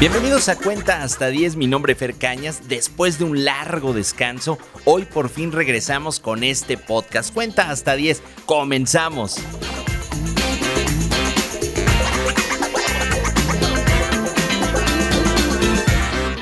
Bienvenidos a Cuenta hasta 10, mi nombre es Fer Cañas. Después de un largo descanso, hoy por fin regresamos con este podcast. Cuenta hasta 10, comenzamos.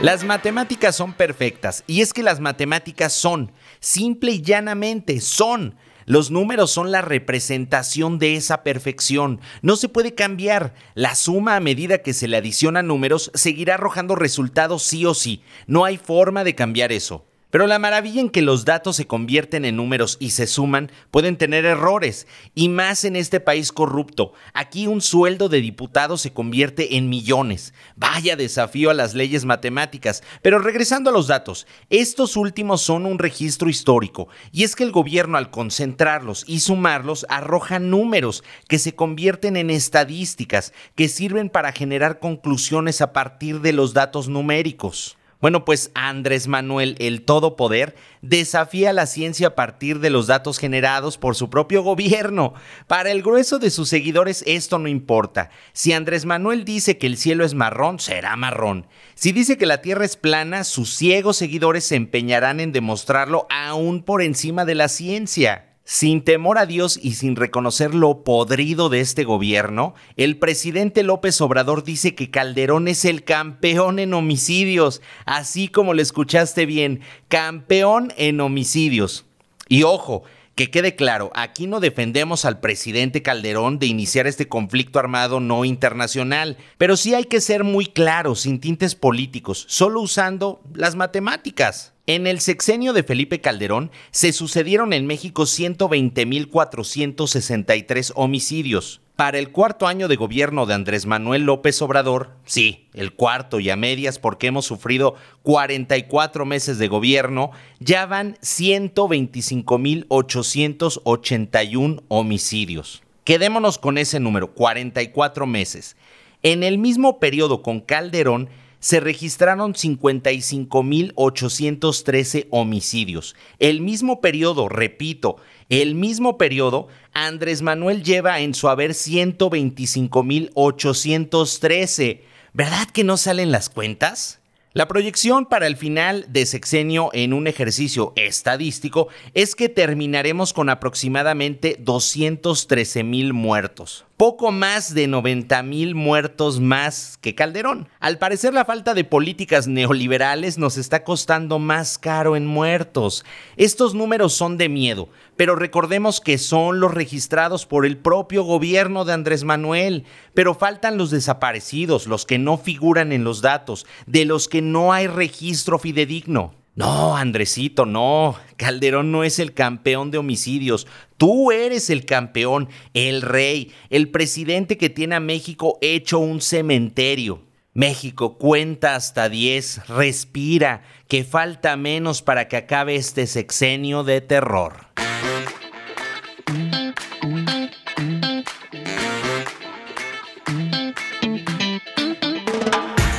Las matemáticas son perfectas y es que las matemáticas son, simple y llanamente, son. Los números son la representación de esa perfección. No se puede cambiar. La suma a medida que se le adiciona números seguirá arrojando resultados sí o sí. No hay forma de cambiar eso. Pero la maravilla en que los datos se convierten en números y se suman pueden tener errores, y más en este país corrupto. Aquí un sueldo de diputado se convierte en millones. Vaya desafío a las leyes matemáticas. Pero regresando a los datos, estos últimos son un registro histórico, y es que el gobierno al concentrarlos y sumarlos arroja números que se convierten en estadísticas que sirven para generar conclusiones a partir de los datos numéricos. Bueno, pues Andrés Manuel, el Todopoder, desafía la ciencia a partir de los datos generados por su propio gobierno. Para el grueso de sus seguidores esto no importa. Si Andrés Manuel dice que el cielo es marrón, será marrón. Si dice que la Tierra es plana, sus ciegos seguidores se empeñarán en demostrarlo aún por encima de la ciencia. Sin temor a Dios y sin reconocer lo podrido de este gobierno, el presidente López Obrador dice que Calderón es el campeón en homicidios, así como lo escuchaste bien, campeón en homicidios. Y ojo, que quede claro, aquí no defendemos al presidente Calderón de iniciar este conflicto armado no internacional, pero sí hay que ser muy claros, sin tintes políticos, solo usando las matemáticas. En el sexenio de Felipe Calderón se sucedieron en México 120.463 homicidios. Para el cuarto año de gobierno de Andrés Manuel López Obrador, sí, el cuarto y a medias porque hemos sufrido 44 meses de gobierno, ya van 125.881 homicidios. Quedémonos con ese número, 44 meses. En el mismo periodo con Calderón, se registraron 55.813 homicidios. El mismo periodo, repito, el mismo periodo, Andrés Manuel lleva en su haber 125.813. ¿Verdad que no salen las cuentas? La proyección para el final de sexenio en un ejercicio estadístico es que terminaremos con aproximadamente 213 mil muertos poco más de 90 mil muertos más que Calderón. Al parecer la falta de políticas neoliberales nos está costando más caro en muertos. Estos números son de miedo, pero recordemos que son los registrados por el propio gobierno de Andrés Manuel. Pero faltan los desaparecidos, los que no figuran en los datos, de los que no hay registro fidedigno. No, Andresito, no. Calderón no es el campeón de homicidios. Tú eres el campeón, el rey, el presidente que tiene a México hecho un cementerio. México, cuenta hasta 10, respira, que falta menos para que acabe este sexenio de terror.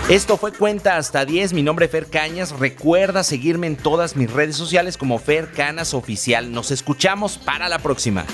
Esto fue Cuenta hasta 10, mi nombre es Fer Cañas, recuerda seguirme en todas mis redes sociales como Fer Canas Oficial, nos escuchamos para la próxima.